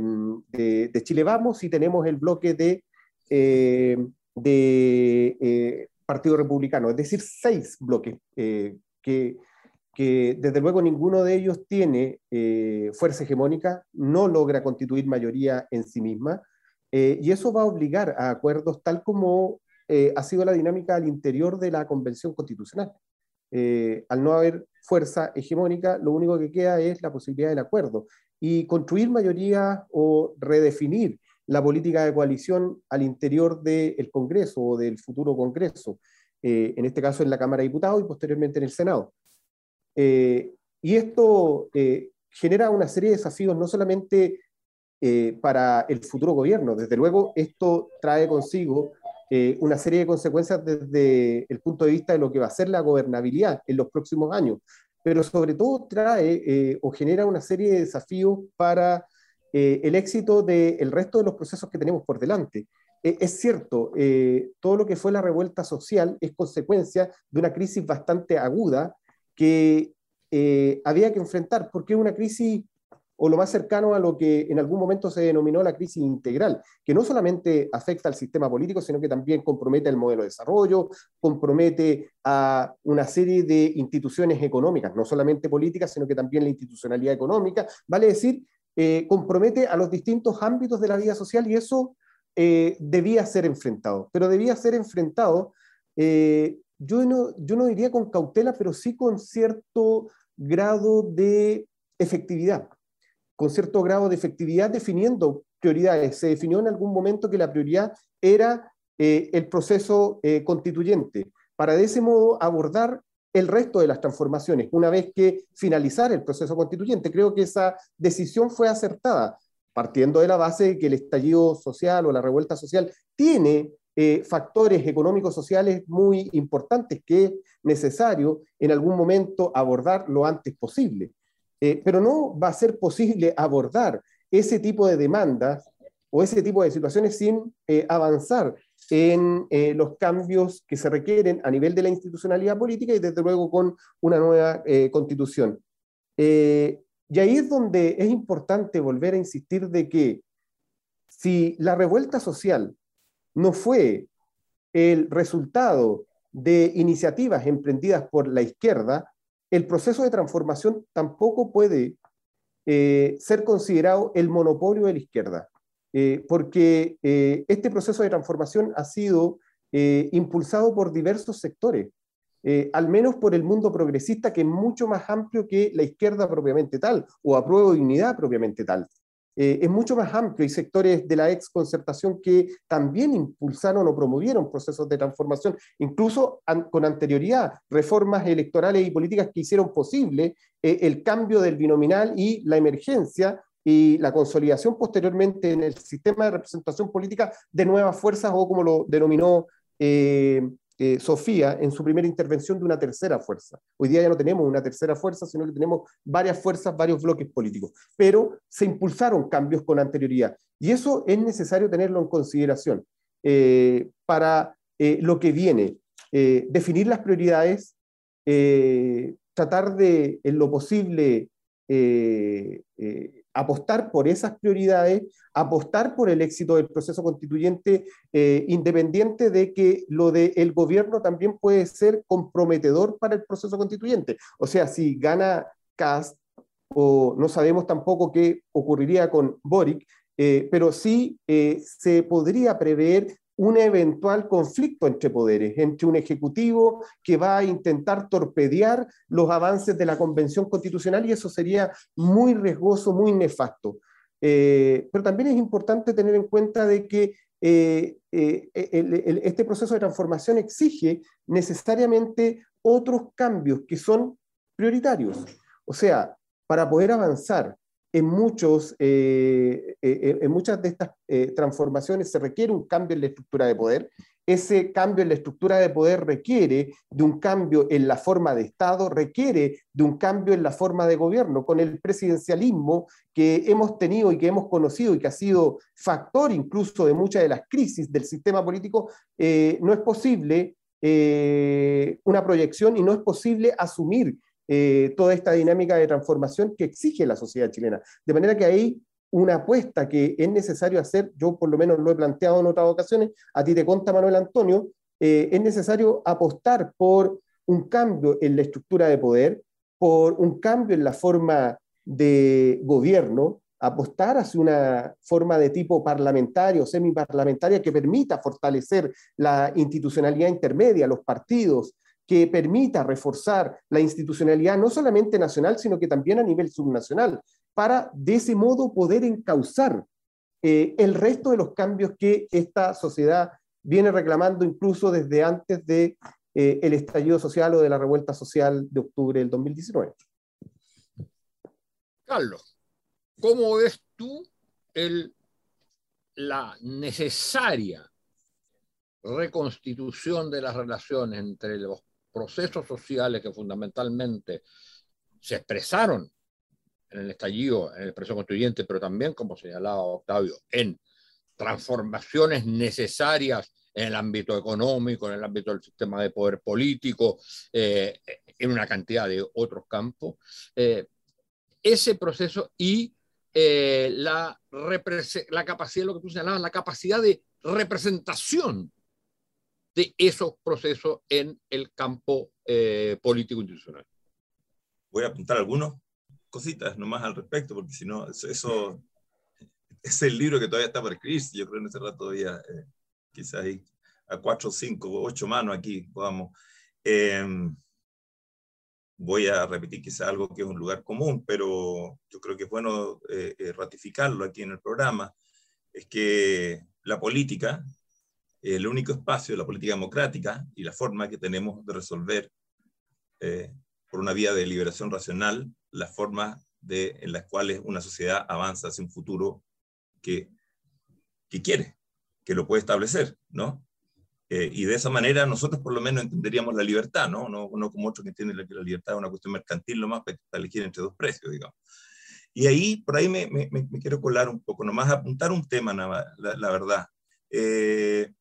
D: de, de, Chile Vamos y tenemos el bloque de eh, de eh, Partido Republicano, es decir, seis bloques eh, que, que, desde luego ninguno de ellos tiene fuerza hegemónica, no logra constituir mayoría en sí misma, y eso va a obligar a acuerdos tal como ha sido la dinámica al interior de la Convención Constitucional. al no haber fuerza hegemónica, lo único que queda es la posibilidad del acuerdo. Y construir mayoría o redefinir la política de coalición al interior del Congreso o del futuro Congreso, eh, en este caso en la Cámara de Diputados y posteriormente en el Senado. Eh, y esto eh, genera una serie de desafíos no solamente para el futuro gobierno, desde luego esto trae consigo una serie de consecuencias desde el punto de vista de lo que va a ser la gobernabilidad en los próximos años, pero sobre todo trae o genera una serie de desafíos para eh, el éxito del resto de los procesos que tenemos por delante. Eh, es cierto, eh, todo lo que fue la revuelta social es consecuencia de una crisis bastante aguda que había que enfrentar, porque es una crisis o lo más cercano a lo que en algún momento se denominó la crisis integral, que no solamente afecta al sistema político, sino que también compromete el modelo de desarrollo, compromete a una serie de instituciones económicas, no solamente políticas, sino que también la institucionalidad económica, vale decir eh, compromete a los distintos ámbitos de la vida social y eso eh, debía ser enfrentado. Pero debía ser enfrentado, eh, yo, no, yo no diría con cautela, pero sí con cierto grado de efectividad, con cierto grado de efectividad definiendo prioridades. Se definió en algún momento que la prioridad era el proceso constituyente, para de ese modo abordar el resto de las transformaciones, una vez que finalizara el proceso constituyente. Creo que esa decisión fue acertada, partiendo de la base de que el estallido social o la revuelta social tiene eh, factores económicos sociales muy importantes que es necesario en algún momento abordar lo antes posible. Eh, pero no va a ser posible abordar ese tipo de demandas o ese tipo de situaciones sin eh, avanzar en eh, los cambios que se requieren a nivel de la institucionalidad política y desde luego con una nueva eh, constitución. Eh, y ahí es donde es importante volver a insistir de que si la revuelta social no fue el resultado de iniciativas emprendidas por la izquierda, el proceso de transformación tampoco puede ser considerado el monopolio de la izquierda, eh, porque eh, este proceso de transformación ha sido impulsado por diversos sectores, al menos por el mundo progresista, que es mucho más amplio que la izquierda propiamente tal, o apruebo dignidad propiamente tal. Eh, es mucho más amplio. y sectores de la ex concertación que también impulsaron o promovieron procesos de transformación, incluso con anterioridad, reformas electorales y políticas que hicieron posible eh, el cambio del binominal y la emergencia y la consolidación posteriormente en el sistema de representación política de nuevas fuerzas o como lo denominó eh, eh, Sofía en su primera intervención de una tercera fuerza. Hoy día ya no tenemos una tercera fuerza, sino que tenemos varias fuerzas, varios bloques políticos. Pero se impulsaron cambios con anterioridad. Y eso es necesario tenerlo en consideración eh, para lo que viene. definir las prioridades, tratar de, en lo posible, apostar por esas prioridades, apostar por el éxito del proceso constituyente, eh, independiente de que lo del gobierno también puede ser comprometedor para el proceso constituyente. O sea, si gana Cast, o no sabemos tampoco qué ocurriría con Boric, eh, pero sí eh, se podría prever un eventual conflicto entre poderes, entre un ejecutivo que va a intentar torpedear los avances de la Convención Constitucional y eso sería muy riesgoso, muy nefasto. Eh, pero también es importante tener en cuenta de que eh, eh, este proceso de transformación exige necesariamente otros cambios que son prioritarios. O sea, para poder avanzar en, muchos, eh, eh, eh, en muchas de estas transformaciones se requiere un cambio en la estructura de poder. Ese cambio en la estructura de poder requiere de un cambio en la forma de Estado, requiere de un cambio en la forma de gobierno. Con el presidencialismo que hemos tenido y que hemos conocido y que ha sido factor incluso de muchas de las crisis del sistema político, no es posible una proyección y no es posible asumir eh, toda esta dinámica de transformación que exige la sociedad chilena. De manera que hay una apuesta que es necesario hacer, yo por lo menos lo he planteado en otras ocasiones, a ti te conta Manuel Antonio, eh, es necesario apostar por un cambio en la estructura de poder, por un cambio en la forma de gobierno, apostar hacia una forma de tipo parlamentario, semiparlamentaria, que permita fortalecer la institucionalidad intermedia, los partidos, que permita reforzar la institucionalidad no solamente nacional, sino que también a nivel subnacional, para de ese modo poder encauzar eh, el resto de los cambios que esta sociedad viene reclamando incluso desde antes de eh, estallido social o de la revuelta social de octubre del 2019.
B: Carlos, ¿cómo ves tú el, la necesaria reconstitución de las relaciones entre los procesos sociales que fundamentalmente se expresaron en el estallido, en el proceso constituyente, pero también, como señalaba Octavio, en transformaciones necesarias en el ámbito económico, en el ámbito del sistema de poder político, eh, en una cantidad de otros campos. Eh, ese proceso y eh, la, la capacidad, lo que tú señalabas, la capacidad de representación de esos procesos en el campo eh, político institucional.
E: Voy a apuntar algunas cositas nomás al respecto, porque si no, eso, [LAUGHS] es el libro que todavía está por escribir. Yo creo en ese rato todavía, eh, quizás hay a cuatro, cinco, ocho manos aquí, podamos. Em, voy a repetir quizás algo que es un lugar común, pero yo creo que es bueno eh, ratificarlo aquí en el programa, es que la política el único espacio de la política democrática y la forma que tenemos de resolver eh, por una vía de liberación racional las formas de, en las cuales una sociedad avanza hacia un futuro que, que quiere, que lo puede establecer, ¿no? Eh, y de esa manera nosotros por lo menos entenderíamos la libertad, ¿no? No, no como otros que entienden que la libertad es una cuestión mercantil lo más para elegir entre dos precios, digamos. Y ahí, por ahí me, me, me quiero colar un poco, nomás apuntar un tema, la, la verdad. Eh,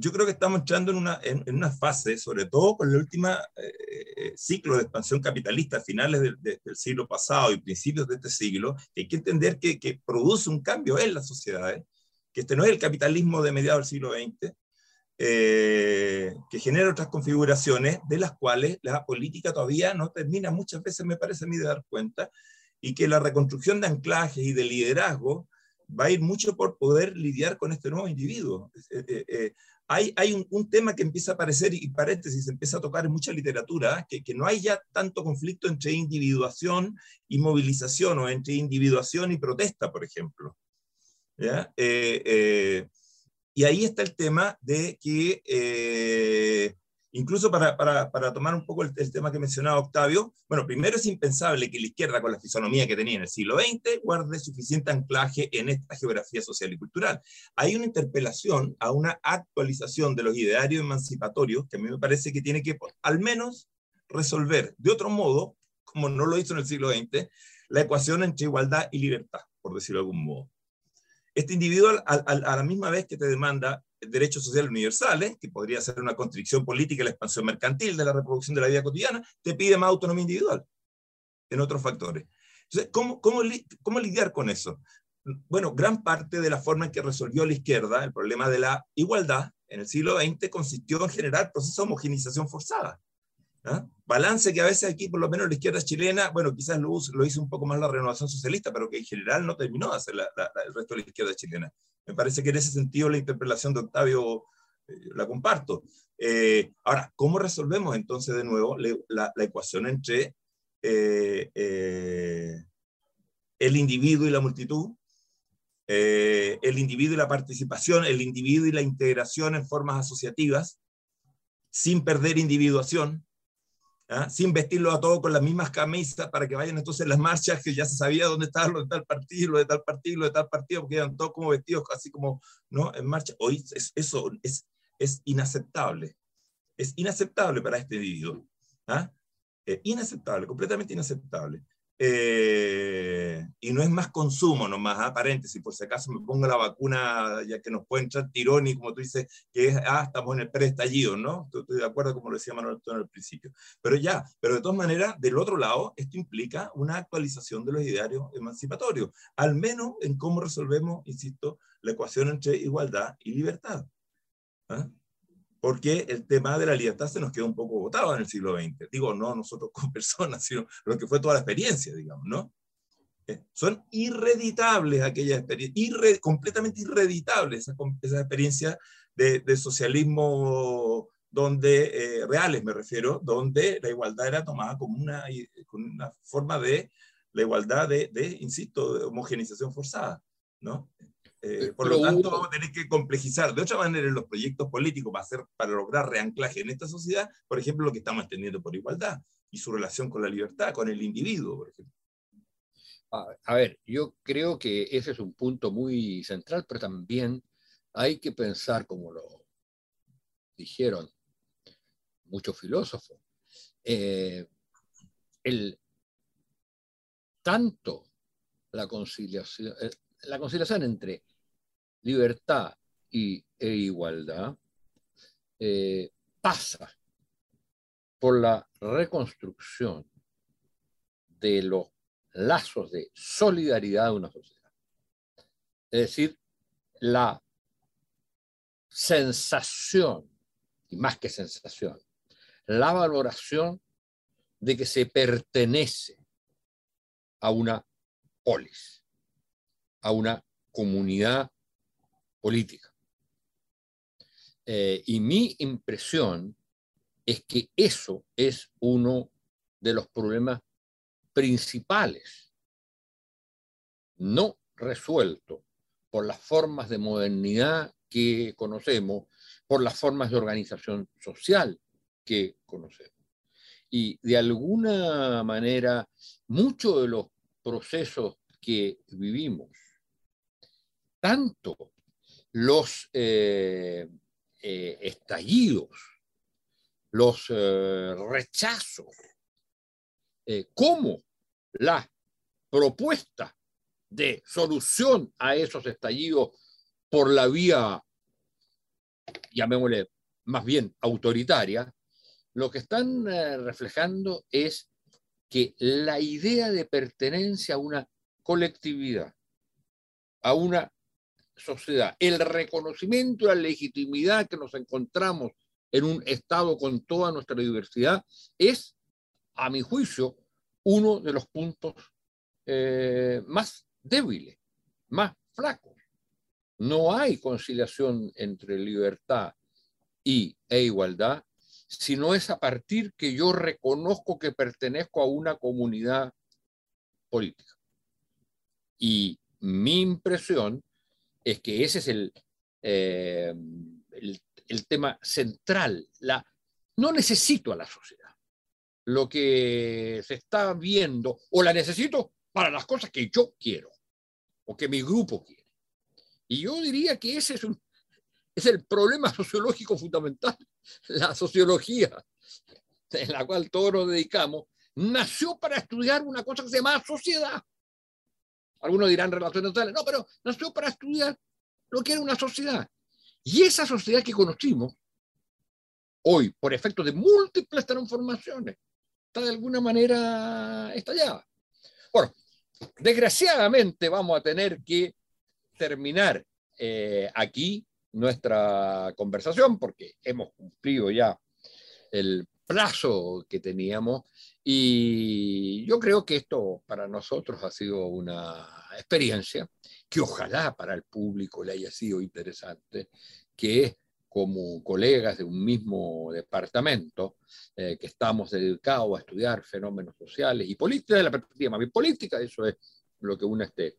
E: yo creo que estamos entrando en una, en, una fase, sobre todo con el último eh, eh, ciclo de expansión capitalista, finales del siglo pasado y principios de este siglo, que hay que entender que, que, produce un cambio en las sociedades que este no es el capitalismo de mediados del siglo XX, eh, que genera otras configuraciones de las cuales la política todavía no termina muchas veces, me parece a mí, de dar cuenta, y que la reconstrucción de anclajes y de liderazgo va a ir mucho por poder lidiar con este nuevo individuo. Eh, eh, hay, hay un, tema que empieza a aparecer, y paréntesis, empieza a tocar en mucha literatura, que, que no hay ya tanto conflicto entre individuación y movilización, o entre individuación y protesta, por ejemplo. ¿Ya? Y ahí está el tema de que, eh, incluso para, para, para, tomar un poco el, tema que mencionaba Octavio, bueno, primero es impensable que la izquierda, con la fisonomía que tenía en el siglo XX, guarde suficiente anclaje en esta geografía social y cultural. Hay una interpelación a una actualización de los idearios emancipatorios que a mí me parece que tiene que, al menos, resolver de otro modo, como no lo hizo en el siglo XX, la ecuación entre igualdad y libertad, por decirlo de algún modo. Este individuo, a, la misma vez que te demanda derechos sociales universales, que podría ser una constricción política la expansión mercantil de la reproducción de la vida cotidiana, te pide más autonomía individual en otros factores. Entonces, ¿cómo, cómo, cómo lidiar con eso? Bueno, gran parte de la forma en que resolvió la izquierda el problema de la igualdad en el siglo XX consistió en generar procesos de homogenización forzada. ¿Ah? Balance que a veces aquí, por lo menos la izquierda chilena, bueno, quizás lo, lo, hizo un poco más la renovación socialista, pero que en general no terminó de hacer el resto de la izquierda chilena. Me parece que en ese sentido la interpelación de Octavio eh, la comparto. Eh, ahora, ¿cómo resolvemos entonces de nuevo la, ecuación entre eh, el individuo y la multitud? el individuo y la participación, el individuo y la integración en formas asociativas, sin perder individuación, ¿ah? sin vestirlo a todos con las mismas camisas para que vayan entonces las marchas que ya se sabía dónde estaba lo de tal partido, lo de tal partido, lo de tal partido, porque eran todos como vestidos así como, ¿no? En marcha. Hoy eso es, es inaceptable. Es inaceptable para este individuo. ¿ah? Eh, inaceptable, completamente inaceptable. Eh, y no es más consumo nomás, ¿ah? paréntesis, por si acaso me pongo la vacuna, ya que nos puede entrar tirón y como tú dices, que es, ah, estamos en el preestallido, ¿no? Estoy de acuerdo como lo decía Manuel en el principio. Pero ya, pero de todas maneras, del otro lado, esto implica una actualización de los idearios emancipatorios, al menos en cómo resolvemos, insisto, la ecuación entre igualdad y libertad. ¿ah? Porque el tema de la libertad se nos quedó un poco botado en el siglo XX. Digo, no nosotros [LAUGHS] como personas, sino lo que fue toda la experiencia, digamos, ¿no? Eh, son irreditables aquellas experiencias, completamente irreditables esas, esa experiencias de, de, socialismo donde, eh, reales me refiero, donde la igualdad era tomada como una, como una forma de, la igualdad de, de, insisto, de homogenización forzada, ¿no? Eh, por lo tanto, vamos a tener que complejizar de otra manera los proyectos políticos para, hacer, para lograr reanclaje en esta sociedad, por ejemplo, lo que estamos entendiendo por igualdad y su relación con la libertad, con el individuo, por ejemplo.
B: A ver, yo creo que ese es un punto muy central, pero también hay que pensar, como lo dijeron muchos filósofos, eh, el, tanto la conciliación, eh, la conciliación entre libertad y, e igualdad eh, pasa por la reconstrucción de los lazos de solidaridad de una sociedad. Es decir, la sensación, y más que sensación, la valoración de que se pertenece a una polis, a una comunidad política. Eh, y mi impresión es que eso es uno de los problemas principales, no resuelto por las formas de modernidad que conocemos, por las formas de organización social que conocemos. Y de alguna manera, muchos de los procesos que vivimos tanto los eh, eh, estallidos, los eh, rechazos, como la propuesta de solución a esos estallidos por la vía, llamémosle más bien autoritaria, lo que están reflejando es que la idea de pertenencia a una colectividad, a una sociedad, el reconocimiento y la legitimidad que nos encontramos en un Estado con toda nuestra diversidad es, a mi juicio, uno de los puntos eh, más débiles, más flacos. No hay conciliación entre libertad y, e igualdad, sino es a partir que yo reconozco que pertenezco a una comunidad política. Y mi impresión es que ese es el, eh, el, el, tema central. La, no necesito a la sociedad. Lo que se está viendo, o la necesito para las cosas que yo quiero, o que mi grupo quiere. Y yo diría que ese es, es el problema [LAUGHS] sociológico fundamental. La sociología, en la cual todos nos dedicamos, nació para estudiar una cosa que se llama sociedad. Algunos dirán relaciones sociales, no, pero nació para estudiar lo que era una sociedad. Y esa sociedad que conocimos, hoy, por efecto de múltiples transformaciones, está de alguna manera estallada. Bueno, desgraciadamente vamos a tener que terminar eh, aquí nuestra conversación porque hemos cumplido ya el plazo que teníamos y yo creo que esto para nosotros ha sido una experiencia que ojalá para el público le haya sido interesante, que como colegas de un mismo departamento, eh, que estamos dedicados a estudiar fenómenos sociales y política de la perspectiva más bien política, eso es lo que une este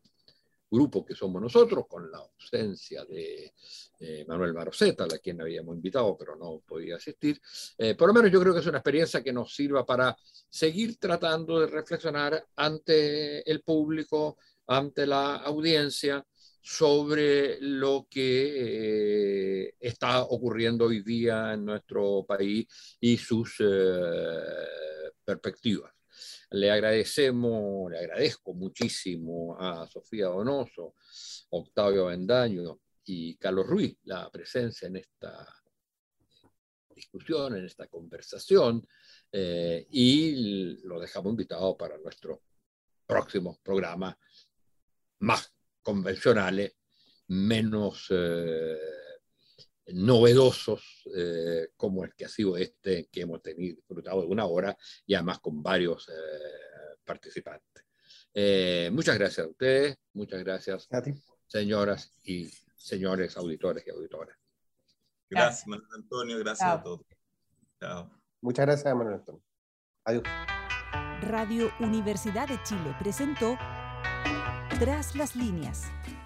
B: grupo que somos nosotros, con la ausencia de eh, Manuel Maroceta, a quien habíamos invitado, pero no podía asistir. Eh, por lo menos yo creo que es una experiencia que nos sirva para seguir tratando de reflexionar ante el público, ante la audiencia, sobre lo que eh, está ocurriendo hoy día en nuestro país y sus perspectivas. Le agradecemos, le agradezco muchísimo a Sofía Donoso, Octavio Bendaño y Carlos Ruiz la presencia en esta discusión, en esta conversación, eh, y lo dejamos invitado para nuestros próximos programas más convencionales, menos eh, novedosos eh, como el que ha sido este que hemos tenido, disfrutado de una hora y además con varios eh, participantes. Eh, muchas gracias a ustedes, muchas gracias,
D: a ti.
B: señoras y señores auditores y auditoras.
E: Gracias, Manuel Antonio, gracias Chao. a todos.
D: Chao. Muchas gracias, Manuel Antonio. Adiós.
A: Radio Universidad de Chile presentó Tras las líneas.